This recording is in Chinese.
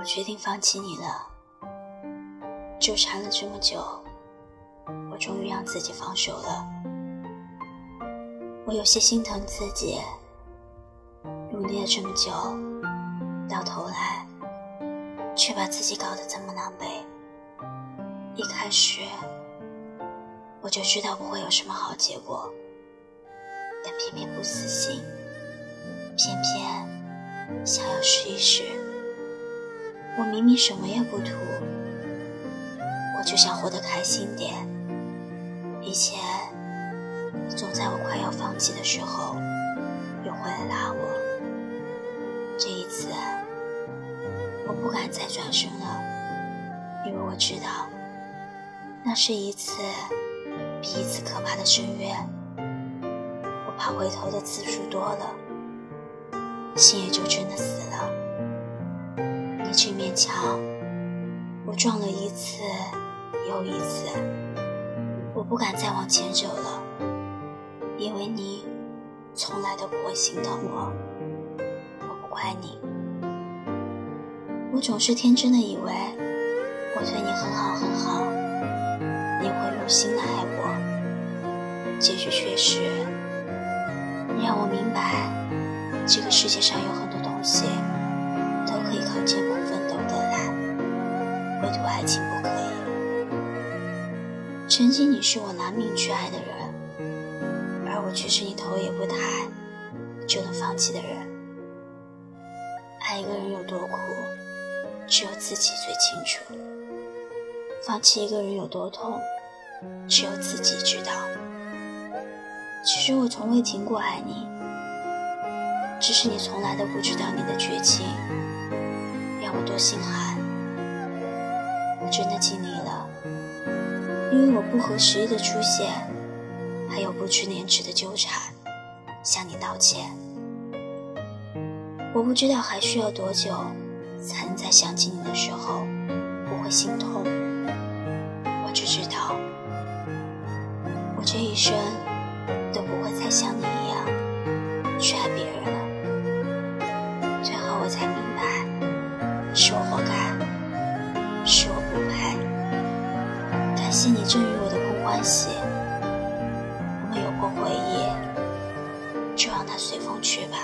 我决定放弃你了。纠缠了这么久，我终于让自己放手了。我有些心疼自己，努力了这么久，到头来却把自己搞得这么狼狈。一开始我就知道不会有什么好结果，但偏偏不死心，偏偏想要试一试。我明明什么也不图，我就想活得开心点。以前你总在我快要放弃的时候又回来拉我，这一次我不敢再转身了，因为我知道。那是一次比一次可怕的深渊，我怕回头的次数多了，心也就真的死了。你这面墙，我撞了一次又一次，我不敢再往前走了，因为你从来都不会心疼我。我不怪你，我总是天真的以为我对你很好很好。你会用心的爱我，结局却是让我明白，这个世界上有很多东西都可以靠艰苦奋斗得来，唯独爱情不可以。曾经你是我拿命去爱的人，而我却是你头也不抬就能放弃的人。爱一个人有多苦，只有自己最清楚。放弃一个人有多痛，只有自己知道。其实我从未停过爱你，只是你从来都不知道你的绝情，让我多心寒。真的尽力了，因为我不合时宜的出现，还有不知廉耻的纠缠，向你道歉。我不知道还需要多久，才能在想起你的时候不会心痛。我只知道，我这一生都不会再像你一样去爱别人了。最后我才明白，是我感谢你赠予我的空欢喜，我们有过回忆，就让它随风去吧。